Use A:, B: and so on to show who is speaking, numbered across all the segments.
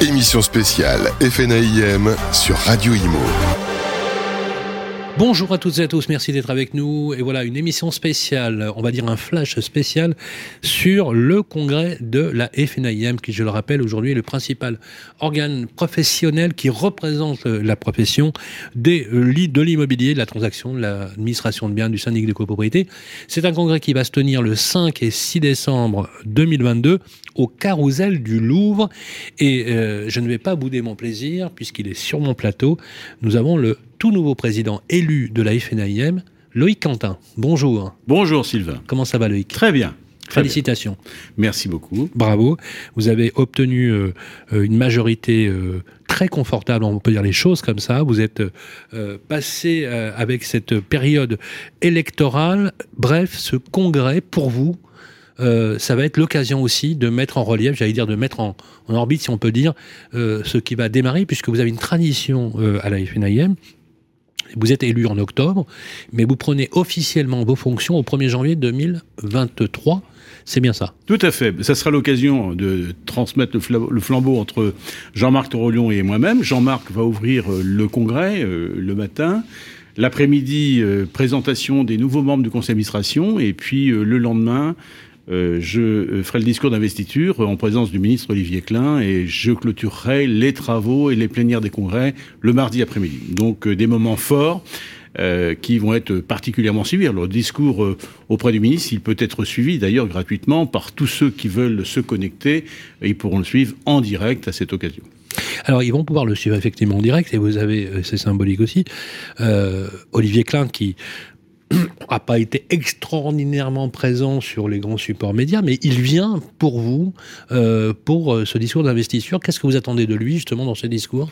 A: Émission spéciale FNAIM sur Radio Imo.
B: Bonjour à toutes et à tous, merci d'être avec nous. Et voilà une émission spéciale, on va dire un flash spécial sur le congrès de la FNIM, qui, je le rappelle, aujourd'hui est le principal organe professionnel qui représente la profession des, de l'immobilier, de la transaction, de l'administration de biens, du syndic de copropriété. C'est un congrès qui va se tenir le 5 et 6 décembre 2022 au Carousel du Louvre. Et euh, je ne vais pas bouder mon plaisir, puisqu'il est sur mon plateau. Nous avons le tout nouveau président élu de la FNIM, Loïc Quentin. Bonjour.
C: Bonjour Sylvain.
B: Comment ça va Loïc?
C: Très bien.
B: Félicitations.
C: Merci beaucoup.
B: Bravo. Vous avez obtenu euh, euh, une majorité euh, très confortable, on peut dire les choses comme ça. Vous êtes passé avec cette période électorale. Bref, ce congrès, pour vous, ça va être l'occasion aussi de mettre en relief, j'allais dire de mettre en, en, orbite, si on peut dire, ce qui va démarrer, puisque vous avez une tradition à la FNIM vous êtes élu en octobre, mais vous prenez officiellement vos fonctions au 1er janvier 2023. C'est bien ça.
C: Tout à fait. Ça sera l'occasion de transmettre le flambeau entre Jean-Marc Torolion et moi-même. Jean-Marc va ouvrir euh, le congrès euh, le matin. L'après-midi, euh, présentation des nouveaux membres du conseil d'administration. Et puis le lendemain, euh, je euh, ferai le discours d'investiture en présence du ministre Olivier Klein et je clôturerai les travaux et les plénières des congrès le mardi après-midi. Donc euh, des moments forts. qui vont être particulièrement suivis. Le discours auprès du ministre, il peut être suivi d'ailleurs gratuitement par tous ceux qui veulent se connecter. Et ils pourront le suivre en direct à cette occasion.
B: Alors, ils vont pouvoir le suivre effectivement en direct, et vous avez, c'est symbolique aussi, Olivier Klein qui n'a pas été extraordinairement présent sur les grands supports médias, mais il vient pour vous, euh, pour euh, ce discours d'investiture. Qu'est-ce que vous attendez de lui, justement, dans ce discours?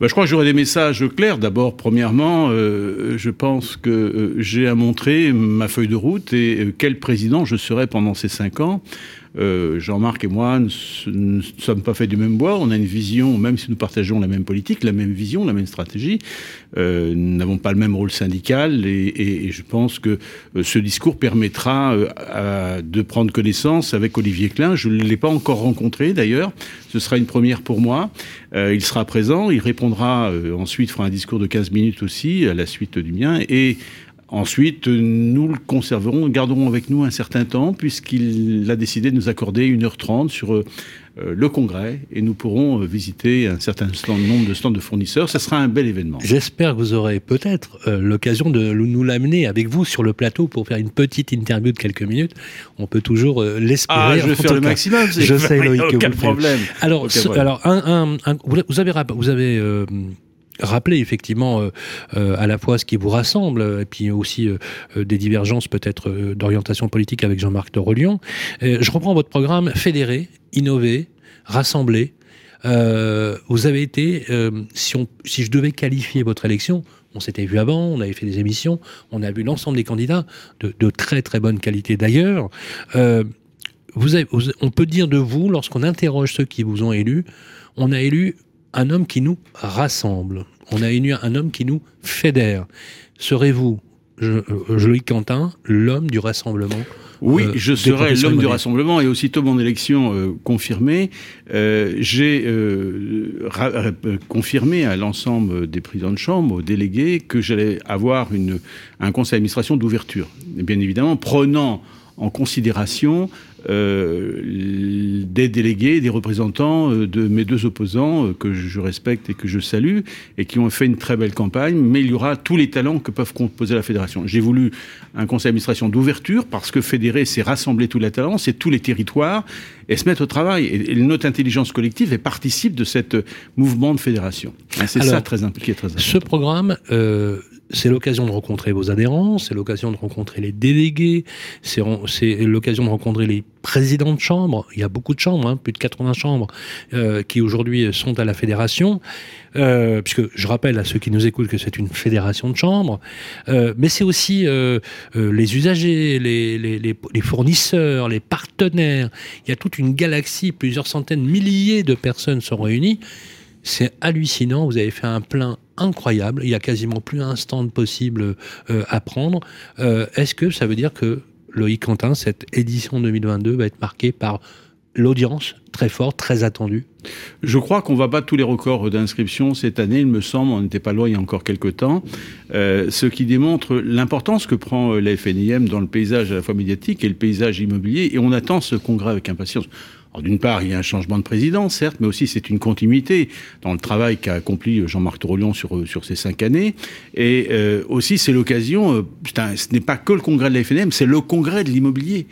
C: Bah, Je crois que j'aurai des messages clairs. D'abord, premièrement, euh, je pense que j'ai à montrer ma feuille de route et quel président je serai pendant ces cinq ans. Euh, Jean-Marc et moi ne, sommes pas faits du même bois. On a une vision, même si nous partageons la même politique, la même vision, la même stratégie. Euh, nous n'avons pas le même rôle syndical et, je pense que euh, ce discours permettra de prendre connaissance avec Olivier Klein. Je ne l'ai pas encore rencontré d'ailleurs. Ce sera une première pour moi. il sera présent. Il répondra ensuite, fera un discours de 15 minutes aussi à la suite du mien et Ensuite, nous le conserverons, garderons avec nous un certain temps, puisqu'il a décidé de nous accorder 1h30 sur euh, le congrès, et nous pourrons euh, visiter un certain nombre de stands de fournisseurs. Ce sera un bel événement.
B: J'espère que vous aurez peut-être euh, l'occasion de nous l'amener avec vous sur le plateau pour faire une petite interview de quelques minutes. On peut toujours l'espérer.
C: Ah, je vais faire le maximum.
B: Je sais, Loïc,
C: aucun problème.
B: Alors, alors un, vous avez, vous avez rappeler effectivement euh, euh, à la fois ce qui vous rassemble et puis aussi euh, des divergences peut-être d'orientation politique avec Jean-Marc Torolion. je reprends votre programme fédérer, innover, rassembler. vous avez été, si, je devais qualifier votre élection, on s'était vu avant, on avait fait des émissions, on a vu l'ensemble des candidats de, de, très très bonne qualité d'ailleurs. On peut dire de vous, lorsqu'on interroge ceux qui vous ont élu, on a élu un homme qui nous rassemble. On a élu un homme qui nous fédère. Serez-vous, Loïc Quentin, l'homme du rassemblement
C: oui, euh, je serai l'homme du rassemblement et aussitôt mon élection euh, confirmée, euh, j'ai confirmé à l'ensemble des présidents de chambre, aux délégués, que j'allais avoir une, un conseil d'administration d'ouverture. Bien évidemment, prenant en considération euh, des délégués, des représentants euh, de mes deux opposants euh, que je respecte et que je salue et qui ont fait une très belle campagne. Mais il y aura tous les talents que peuvent composer la fédération. J'ai voulu un conseil d'administration d'ouverture parce que fédérer, c'est rassembler tous les talents, c'est tous les territoires et se mettre au travail. Et, notre intelligence collective est participe de ce mouvement de fédération. C'est ça très impliqué, très important.
B: Ce programme, c'est l'occasion de rencontrer vos adhérents, c'est l'occasion de rencontrer les délégués, c'est l'occasion de rencontrer les présidents de chambres. Il y a beaucoup de chambres, hein, plus de 80 chambres, euh, qui aujourd'hui sont à la fédération. Euh, puisque je rappelle à ceux qui nous écoutent que c'est une fédération de chambres, euh, mais c'est aussi les usagers, les, les, fournisseurs, les partenaires. Il y a toute une galaxie, plusieurs centaines, milliers de personnes sont réunies. C'est hallucinant. Vous avez fait un plein incroyable. Il y a quasiment plus un stand possible euh, à prendre. Euh, est-ce que ça veut dire que Loïc Quentin, cette édition 2022 va être marquée par l'audience très forte, très attendue?
C: Je crois qu'on va battre tous les records d'inscription cette année, il me semble, on n'était pas loin il y a encore quelques temps, euh, ce qui démontre l'importance que prend la FNIM dans le paysage à la fois médiatique et le paysage immobilier, et on attend ce congrès avec impatience. D'une part, il y a un changement de président, certes, mais aussi c'est une continuité dans le travail qu'a accompli Jean-Marc Torolion sur, sur ces cinq années. Et euh, aussi, c'est l'occasion, ce n'est pas que le congrès de la FNM, c'est le congrès de l'immobilier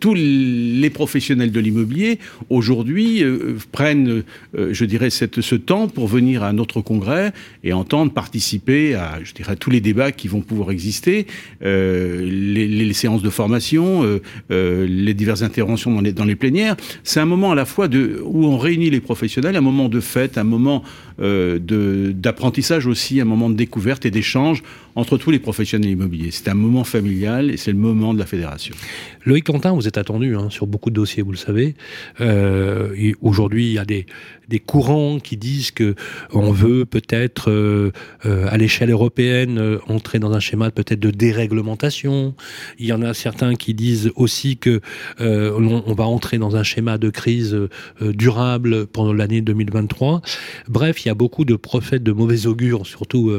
C: tous les professionnels de l'immobilier aujourd'hui euh, prennent, euh, je dirais, ce temps pour venir à notre congrès et entendre participer à, je dirais, tous les débats qui vont pouvoir exister, euh, les, séances de formation, les diverses interventions dans les, plénières. C'est un moment à la fois où on réunit les professionnels, un moment de fête, un moment d'apprentissage aussi, un moment de découverte et d'échange entre tous les professionnels immobiliers. C'est un moment familial et c'est le moment de la fédération.
B: Loïc Quentin, vous êtes attendu hein, sur beaucoup de dossiers, vous le savez. Euh, Aujourd'hui, il y a des, courants qui disent que on veut peut-être euh, euh, à l'échelle européenne entrer dans un schéma peut-être de déréglementation. Il y en a certains qui disent aussi que on, va entrer dans un schéma de crise durable pendant l'année 2023. Bref, il y a beaucoup de prophètes de mauvais augure, surtout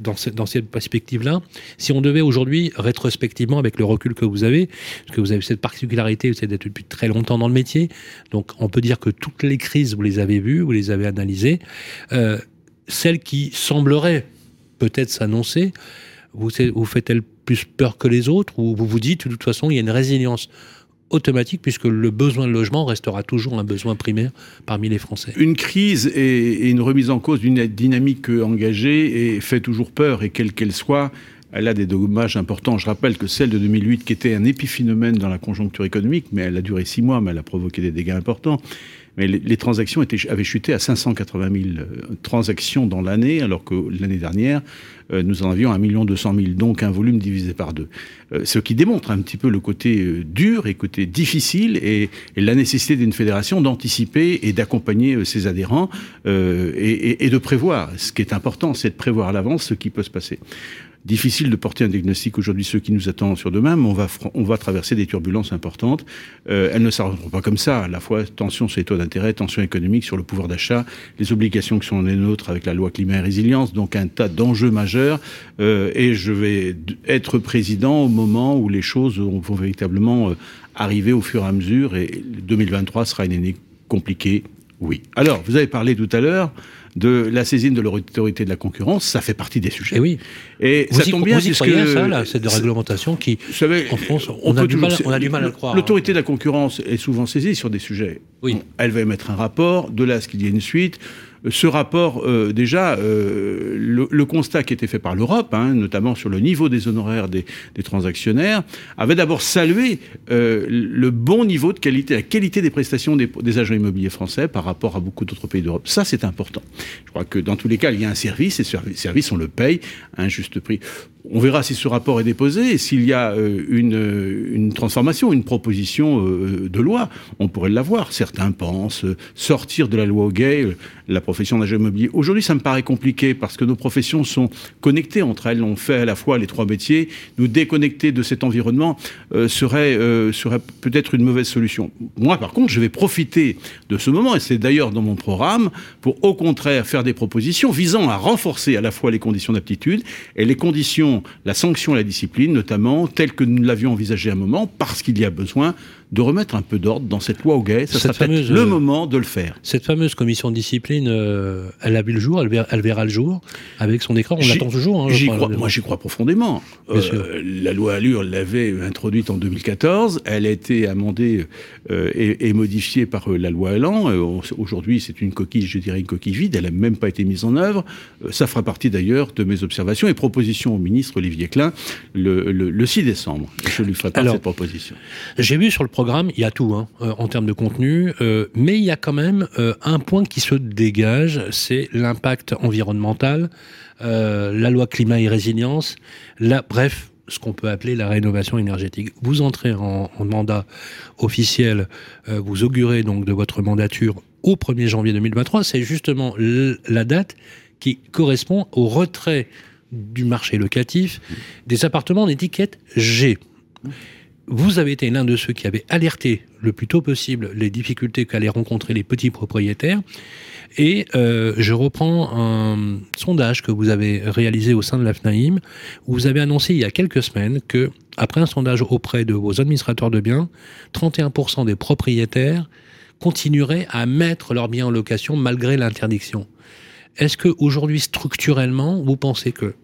B: dans, cette, dans cette perspective-là. Si on devait aujourd'hui, rétrospectivement, avec le recul que vous avez, parce que vous avez cette particularité, vous êtes depuis très longtemps dans le métier, donc on peut dire que toutes les crises, vous les avez vues, vous les avez analysées. Euh, celle qui semblerait peut-être s'annoncer, vous, vous fait-elle plus peur que les autres ou vous vous dites de toute façon il y a une résilience automatique puisque le besoin de logement restera toujours un besoin primaire parmi les Français.
C: Une crise et, une remise en cause d'une dynamique engagée fait toujours peur et quelle qu'elle soit, elle a des dommages importants. Je rappelle que celle de 2008, qui était un épiphénomène dans la conjoncture économique, mais elle a duré six mois, mais elle a provoqué des dégâts importants. Mais les, transactions avaient chuté à 580 000 euh, transactions dans l'année, alors que l'année dernière, euh, nous en avions 1 200 000, donc un volume divisé par deux. Euh, ce qui démontre un petit peu le côté dur et côté difficile et, la nécessité d'une fédération d'anticiper et d'accompagner ses adhérents et de prévoir. Ce qui est important, c'est de prévoir à l'avance ce qui peut se passer difficile de porter un diagnostic aujourd'hui, ce qui nous attend sur demain, mais on va, on va traverser des turbulences importantes. Euh, elles ne s'arrêteront pas comme ça. À la fois, tension sur les taux d'intérêt, tension économique sur le pouvoir d'achat, les obligations qui sont les nôtres avec la loi climat et résilience, donc un tas d'enjeux majeurs. Euh, et je vais être président au moment où les choses vont véritablement euh, arriver au fur et à mesure. Et 2023 sera une année compliquée, oui. Alors, vous avez parlé tout à l'heure de la saisine de l'autorité de la concurrence, ça fait partie des sujets.
B: Et eh oui.
C: Et ça tombe bien, puisque
B: ça, là, cette réglementation qui, savez, en France, on, a du, mal, on, a du mal, à le croire.
C: L'autorité de la concurrence est souvent saisie sur des sujets.
B: Oui.
C: elle va émettre un rapport, de là à ce qu'il y ait une suite ce rapport, euh, déjà, euh, le, constat qui était fait par l'Europe, hein, notamment sur le niveau des honoraires des, transactionnaires, avait d'abord salué euh, le bon niveau de qualité, la qualité des prestations des, agents immobiliers français par rapport à beaucoup d'autres pays d'Europe. Ça, c'est important. Je crois que dans tous les cas, il y a un service, et ce service, on le paye à un juste prix. On verra si ce rapport est déposé et s'il y a une, transformation, une proposition de loi, on pourrait l'avoir. Certains pensent sortir de la loi au gay profession immobilier. Aujourd'hui, ça me paraît compliqué parce que nos professions sont connectées entre elles. On fait à la fois les trois métiers. Nous déconnecter de cet environnement serait, serait peut-être une mauvaise solution. Moi, par contre, je vais profiter de ce moment, et c'est d'ailleurs dans mon programme, pour au contraire faire des propositions visant à renforcer à la fois les conditions d'aptitude et les conditions la sanction et la discipline, notamment, telle que nous l'avions envisagé à un moment, parce qu'il y a besoin de remettre un peu d'ordre dans cette loi au gay. Ça serait le euh, moment de le faire.
B: Cette fameuse commission de discipline, euh, elle a vu le jour, elle verra, le jour avec son écran. On l'attend toujours. Hein,
C: crois, moi, j'y crois profondément. Euh, la loi Allure l'avait introduite en 2014. Elle a été amendée et, modifiée par la loi Elan. Aujourd'hui, c'est une coquille, je dirais une coquille vide. Elle n'a même pas été mise en œuvre. ça fera partie d'ailleurs de mes observations et propositions au ministre Olivier Klein le, 6 décembre. Je lui ferai part cette proposition.
B: J'ai vu sur le il y a tout hein, euh, en termes de contenu, euh, mais il y a quand même euh, un point qui se dégage, c'est l'impact environnemental, la loi climat et résilience, bref, ce qu'on peut appeler la rénovation énergétique. Vous entrez en, mandat officiel, vous augurez donc de votre mandature au 1er janvier 2023, c'est justement la date qui correspond au retrait du marché locatif des appartements d'étiquette G. vous avez été l'un de ceux qui avait alerté le plus tôt possible les difficultés qu'allaient rencontrer les petits propriétaires. Et euh, je reprends un sondage que vous avez réalisé au sein de la FNAIM, où vous avez annoncé il y a quelques semaines que, après un sondage auprès de vos administrateurs de biens, 31% des propriétaires continueraient à mettre leurs biens en location malgré l'interdiction. Est-ce que aujourd'hui, structurellement, vous pensez que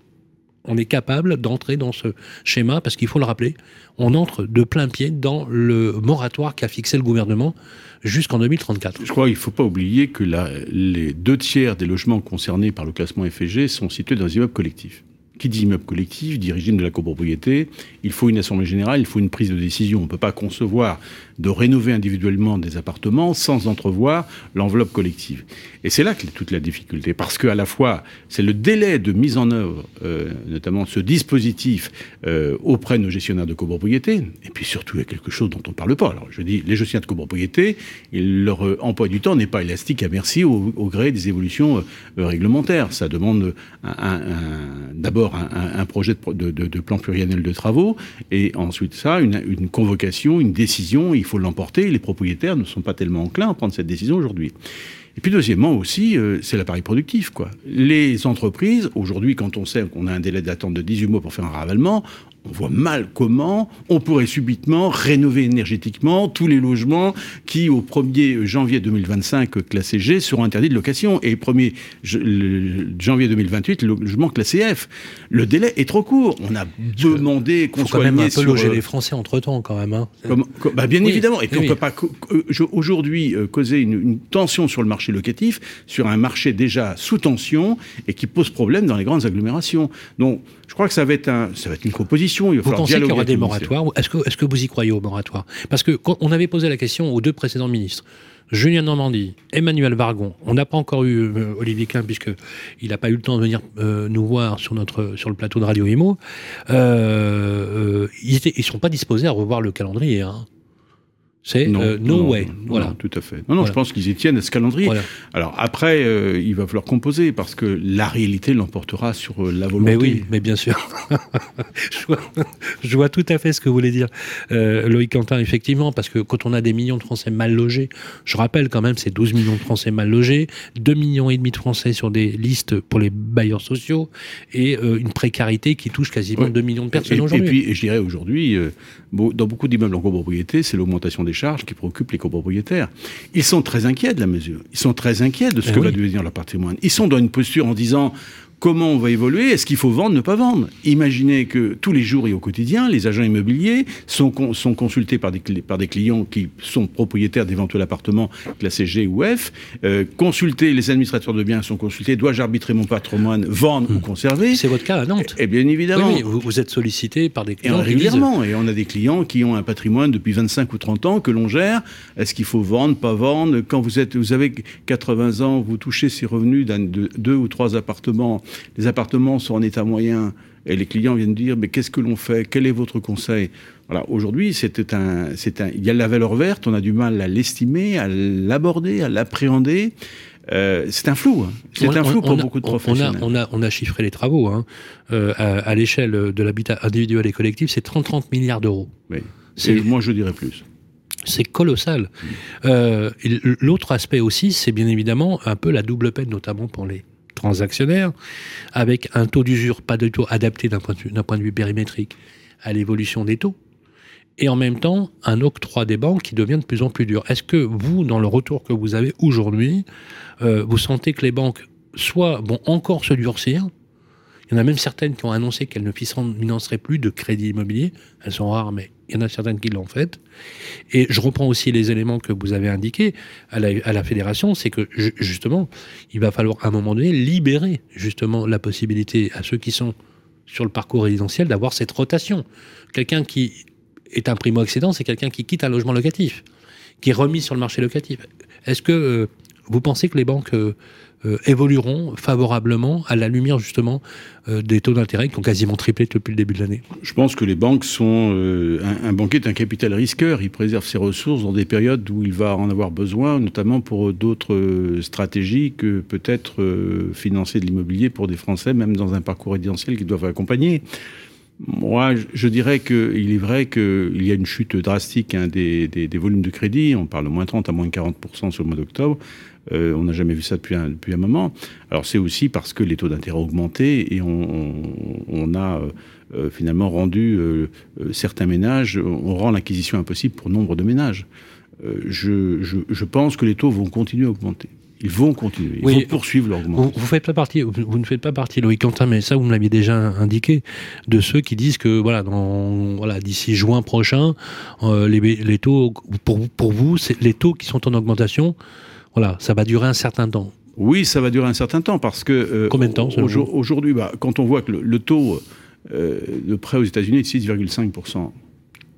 B: on est capable d'entrer dans ce schéma parce qu'il faut le rappeler, on entre de plein pied dans le moratoire qu'a fixé le gouvernement jusqu'en 2034.
C: Je crois qu'il ne faut pas oublier que les deux tiers des logements concernés par le classement FG sont situés dans les immeubles collectifs qui dit immeuble collectif, dit régime de la copropriété, il faut une assemblée générale, il faut une prise de décision. On ne peut pas concevoir de rénover individuellement des appartements sans entrevoir l'enveloppe collective. Et c'est là que toute la difficulté, parce qu'à la fois, c'est le délai de mise en œuvre, euh, notamment ce dispositif euh, auprès de nos gestionnaires de copropriété, et puis surtout, il y a quelque chose dont on ne parle pas. Alors, je dis, les gestionnaires de copropriété, leur euh, emploi du temps n'est pas élastique à merci au, gré des évolutions réglementaires. Ça demande d'abord un, projet de, plan pluriannuel de travaux, et ensuite ça, une, convocation, une décision, il faut l'emporter. Les propriétaires ne sont pas tellement enclins à prendre cette décision aujourd'hui. Et puis deuxièmement aussi, euh, c'est l'appareil productif. Quoi. Les entreprises, aujourd'hui, quand on sait qu'on a un délai d'attente de 18 mois pour faire un ravalement, on voit mal comment on pourrait subitement rénover énergétiquement tous les logements qui, au 1er janvier 2025, classés G, seront interdits de location. Et 1er janvier 2028, le logement classé F. Le délai est trop court. On a demandé qu'on soit
B: quand même un peu loger euh, les Français entre-temps, quand même. Hein.
C: bah bien évidemment. Et puis on ne peut pas aujourd'hui euh, causer une, une tension sur le marché locatif, sur un marché déjà sous tension et qui pose problème dans les grandes agglomérations. Donc, je crois que ça va être, un, ça va être une proposition.
B: Il va vous pensez qu'il y aura des moratoires Est-ce que, est que vous y croyez au moratoire? Parce que quand on avait posé la question aux deux précédents ministres, Julien Normandie, Emmanuel Vargon. On n'a pas encore eu euh, Olivier Klein puisqu'il n'a pas eu le temps de venir euh, nous voir sur, notre, sur le plateau de Radio Imo. Euh, ils ne sont pas disposés à revoir le calendrier. Hein. C'est euh, no way. voilà.
C: tout à fait. Non, non, je pense qu'ils y tiennent à ce calendrier. Alors après, euh, il va falloir composer parce que la réalité l'emportera sur euh, la volonté.
B: Mais oui, mais bien sûr. je, vois, tout à fait ce que vous voulez dire, Loïc Quentin, effectivement, parce que quand on a des millions de Français mal logés, je rappelle quand même, c'est 12 millions de Français mal logés, 2 millions et demi de Français sur des listes pour les bailleurs sociaux et une précarité qui touche quasiment 2 millions de personnes aujourd'hui.
C: Et puis, je dirais aujourd'hui, dans beaucoup d'immeubles en copropriété, c'est l'augmentation des charges qui préoccupent les copropriétaires. Ils sont très inquiets de la mesure. Ils sont très inquiets de ce eh que va devenir leur patrimoine. Ils sont dans une posture en disant comment on va évoluer? Est-ce qu'il faut vendre, ne pas vendre? Imaginez que tous les jours et au quotidien, les agents immobiliers sont, sont consultés par des, par des clients qui sont propriétaires d'éventuels appartements classés G ou F. Euh, consulter, les administrateurs de biens sont consultés. Dois-je arbitrer mon patrimoine, vendre ou hmm. conserver?
B: C'est votre cas à Nantes.
C: Et, bien évidemment.
B: Oui, vous, êtes sollicité par des clients.
C: Et régulièrement. Et on a des clients qui ont un patrimoine depuis 25 ou 30 ans que l'on gère. Est-ce qu'il faut vendre, pas vendre? Quand vous, êtes, vous avez 80 ans, vous touchez ces revenus de deux ou trois appartements les appartements sont en état moyen et les clients viennent dire mais qu'est-ce que l'on fait? Quel est votre conseil? Voilà, aujourd'hui, c'est un, c'est un, il y a la valeur verte, on a du mal à l'estimer, à l'aborder, à l'appréhender. Euh, c'est un flou, hein. c'est un flou pour beaucoup de professionnels.
B: On a, on a, chiffré les travaux hein. euh, à, l'échelle de l'habitat individuel et collectif, c'est 30-30 milliards d'euros.
C: Oui. Moi, je dirais plus.
B: C'est colossal. Euh, l'autre aspect aussi, c'est bien évidemment un peu la double peine, notamment pour les transactionnaire, avec un taux d'usure pas du tout adapté d'un point, de vue périmétrique à l'évolution des taux, et en même temps un octroi des banques qui devient de plus en plus dur. Est-ce que vous, dans le retour que vous avez aujourd'hui, euh, vous sentez que les banques soit vont encore se durcir il y en a même certaines qui ont annoncé qu'elles ne financeraient plus de crédit immobilier. Elles sont rares, mais il y en a certaines qui l'ont fait. Et je reprends aussi les éléments que vous avez indiqués à la, fédération, c'est que justement, il va falloir à un moment donné libérer justement la possibilité à ceux qui sont sur le parcours résidentiel d'avoir cette rotation. Quelqu'un qui est un primo-accédant, c'est quelqu'un qui quitte un logement locatif, qui est remis sur le marché locatif. Est-ce que euh, vous pensez que les banques euh, euh, évolueront favorablement à la lumière justement euh, des taux d'intérêt qui ont quasiment triplé depuis le début de l'année
C: Je pense que les banques sont... un, banquier est un capital risqueur, il préserve ses ressources dans des périodes où il va en avoir besoin, notamment pour d'autres stratégies que peut-être financer de l'immobilier pour des Français, même dans un parcours résidentiel qu'ils doivent accompagner. Moi, je dirais qu'il est vrai qu'il y a une chute drastique hein, des, volumes de crédit. On parle de moins 30 à moins 40% sur le mois d'octobre. Euh, on n'a jamais vu ça depuis un, moment. Alors c'est aussi parce que les taux d'intérêt ont augmenté et on, a euh, euh, finalement rendu certains ménages, on rend l'acquisition impossible pour nombre de ménages. je pense que les taux vont continuer à augmenter. Ils vont continuer, ils vont poursuivre l'augmentation.
B: Vous, vous, faites pas partie, vous, ne faites pas partie, Loïc Quentin, mais ça vous me l'aviez déjà indiqué, de ceux qui disent que voilà, dans, voilà, d'ici juin prochain, euh, les, les, taux, pour, pour vous, les taux qui sont en augmentation, voilà, ça va durer un certain temps.
C: Oui, ça va durer un certain temps parce que
B: euh, combien de temps
C: aujourd'hui, bah, quand on voit que le, taux euh, de prêt aux États-Unis est de 6,5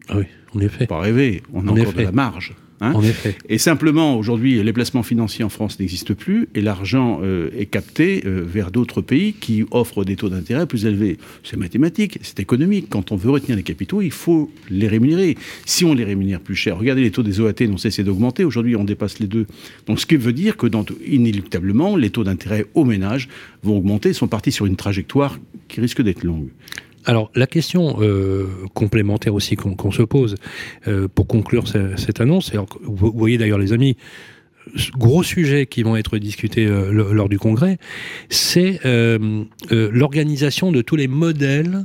B: ah oui, en effet.
C: Pas rêver, on a encore de la marge.
B: Hein en effet.
C: Et simplement, aujourd'hui, les placements financiers en France n'existent plus et l'argent euh, est capté euh, vers d'autres pays qui offrent des taux d'intérêt plus élevés. C'est mathématique, c'est économique. Quand on veut retenir les capitaux, il faut les rémunérer. Si on les rémunère plus cher, regardez les taux des OAT n'ont cessé d'augmenter. Aujourd'hui, on dépasse les deux. Donc, ce qui veut dire que, dans, inéluctablement, les taux d'intérêt aux ménages vont augmenter, sont partis sur une trajectoire qui risque d'être longue.
B: Alors la question euh, complémentaire aussi qu'on se pose euh, pour conclure cette annonce, vous, voyez d'ailleurs les amis, gros sujets qui vont être discutés euh, lors du congrès, c'est l'organisation de tous les modèles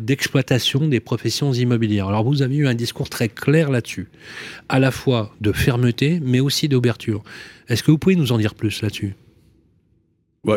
B: d'exploitation des professions immobilières. Alors vous avez eu un discours très clair là-dessus, à la fois de fermeté, mais aussi d'ouverture. Est-ce que vous pouvez nous en dire plus là-dessus?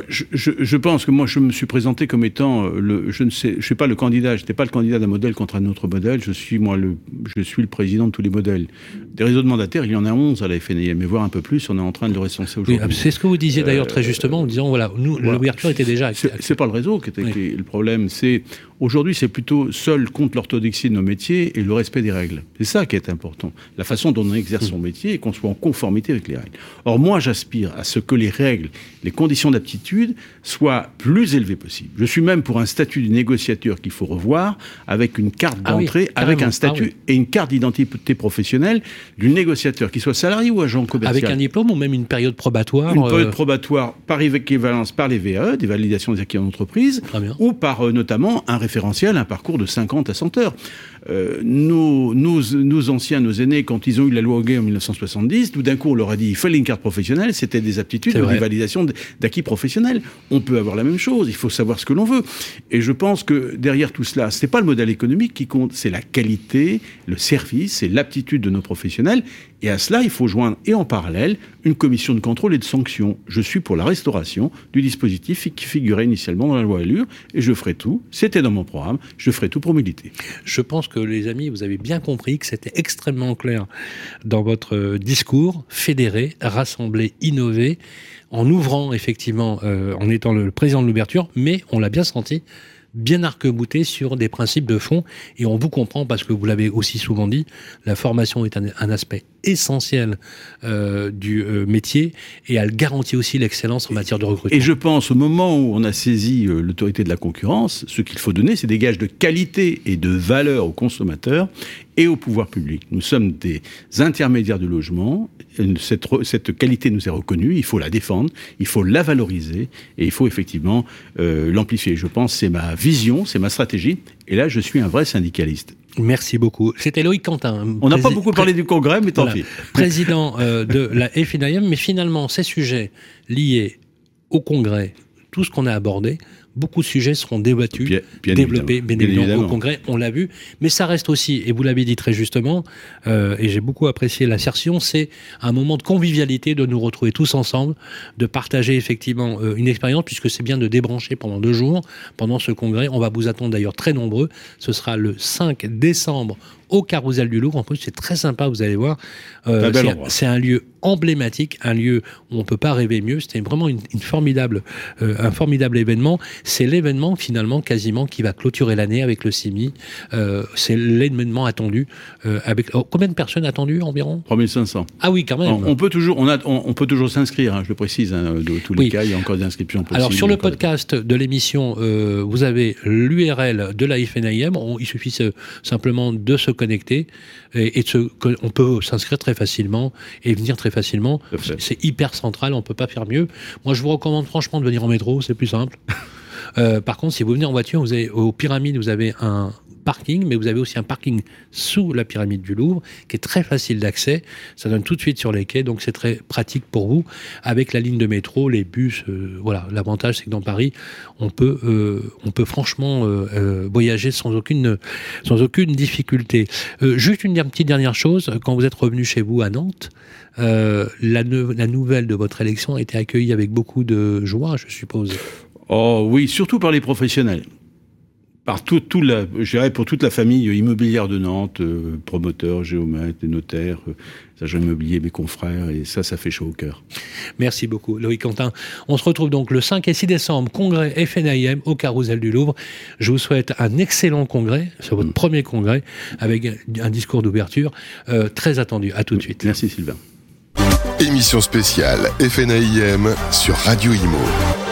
C: Je, je, je, pense que moi, je me suis présenté comme étant euh, le. Je ne sais, je suis pas le candidat. Je n'étais pas le candidat d'un modèle contre un autre modèle. Je suis moi le. Je suis le président de tous les modèles. Des réseaux de mandataires, il y en a 11 à la FNIM, mais voir un peu plus. On est en train de le recenser aujourd'hui.
B: Oui, c'est ce que vous disiez d'ailleurs très justement en disant voilà, nous l'ouverture était déjà.
C: C'est pas le réseau qui était le problème. C'est aujourd'hui, c'est plutôt seul contre l'orthodoxie de nos métiers et le respect des règles. C'est ça qui est important. La façon dont on exerce son métier et qu'on soit en conformité avec les règles. Or, moi, j'aspire à ce que les règles, les conditions d'aptitude soit plus élevé possible. Je suis même pour un statut du négociateur qu'il faut revoir, avec une carte ah d'entrée, avec un ah statut et une carte d'identité professionnelle du négociateur, qu'il soit salarié ou agent commercial.
B: Avec un diplôme ou même une période probatoire
C: Une période euh, probatoire par équivalence par les VAE, des validations des acquis en entreprise, ou par euh, notamment un référentiel, un parcours de 50 à 100 heures. Euh, nos, nos, anciens, nos aînés, quand ils ont eu la loi Hoguet en 1970, tout d'un coup, on leur a dit il fallait une carte professionnelle, c'était des aptitudes, des validations d'acquis professionnels. On peut avoir la même chose, il faut savoir ce que l'on veut. Et je pense que derrière tout cela, c'est pas le modèle économique qui compte, c'est la qualité, le service, c'est l'aptitude de nos professionnels. Et à cela, il faut joindre, et en parallèle, une commission de contrôle et de sanction. Je suis pour la restauration du dispositif qui figurait initialement dans la loi Allure, et je ferai tout, c'était dans mon programme, je ferai tout pour militer.
B: Je pense que les amis, vous avez bien compris que c'était extrêmement clair dans votre euh, discours, fédérer, rassembler, innover, en ouvrant effectivement, euh, en étant le président de l'ouverture, mais on l'a bien senti, bien arc-bouté sur des principes de fond. Et on vous comprend parce que vous l'avez aussi souvent dit, la formation est un, aspect essentiel euh, du euh, métier et elle garantit aussi l'excellence en matière de recrutement.
C: Et je pense au moment où on a saisi euh, l'autorité de la concurrence, ce qu'il faut donner, c'est des gages de qualité et de valeur aux consommateurs et au pouvoir public. Nous sommes des intermédiaires du logement. Cette, cette, qualité nous est reconnue. Il faut la défendre, il faut la valoriser et il faut effectivement euh, l'amplifier. Je pense c'est ma vision, c'est ma stratégie. Et là, je suis un vrai syndicaliste.
B: Merci beaucoup. C'était Loïc Quentin.
C: On n'a pas beaucoup parlé du Congrès, mais tant pis.
B: Président euh, de la FINAIM, mais finalement, ces sujets liés au Congrès, tout ce qu'on a abordé, beaucoup de sujets seront débattus, développés, bien, évidemment, au Congrès, on l'a vu. Mais ça reste aussi, et vous l'avez dit très justement, euh, et j'ai beaucoup apprécié l'assertion, c'est un moment de convivialité, de nous retrouver tous ensemble, de partager effectivement euh, une expérience, puisque c'est bien de débrancher pendant deux jours, pendant ce Congrès. On va vous attendre d'ailleurs très nombreux. Ce sera le 5 décembre au Carousel du Louvre. En plus, c'est très sympa, vous allez voir. Euh, c'est un lieu emblématique, un lieu où on peut pas rêver mieux. C'était vraiment une, formidable, euh, un formidable événement. C'est l'événement finalement quasiment qui va clôturer l'année avec le CIMI. Euh, c'est l'événement attendu. avec oh, combien de personnes attendues environ?
C: 3500.
B: Ah oui, quand même.
C: On, peut toujours, on, a, on, peut toujours s'inscrire. Hein, je le précise. Hein, de tous les cas, il y a encore des inscriptions possibles.
B: Alors sur le podcast de l'émission, vous avez l'URL de la FNIM. il suffit simplement de se connecter et, on peut s'inscrire très facilement et venir très facilement. C'est hyper central, on peut pas faire mieux. Moi, je vous recommande franchement de venir en métro, c'est plus simple. par contre, si vous venez en voiture, vous avez, aux pyramides, vous avez un, parking, mais vous avez aussi un parking sous la pyramide du Louvre qui est très facile d'accès. Ça donne tout de suite sur les quais, donc c'est très pratique pour vous. Avec la ligne de métro, les bus, euh, voilà. L'avantage, c'est que dans Paris, on peut, euh, on peut franchement euh, voyager sans aucune, sans aucune difficulté. juste une petite dernière chose, quand vous êtes revenu chez vous à Nantes, la nouvelle de votre élection a été accueillie avec beaucoup de joie, je suppose.
C: Oh oui, surtout par les professionnels par tout, tout la, je dirais pour toute la famille immobilière de Nantes, euh, promoteurs, géomètres, notaires, euh, agents immobiliers, mes confrères, et ça, ça fait chaud au cœur.
B: Merci beaucoup, Loïc Quentin. On se retrouve donc le 5 et 6 décembre, congrès FNIM au Carousel du Louvre. Je vous souhaite un excellent congrès, sur votre mm. premier congrès, avec un discours d'ouverture euh, très attendu. À tout de suite.
C: Merci Sylvain.
A: Émission spéciale FNIM sur Radio Imo.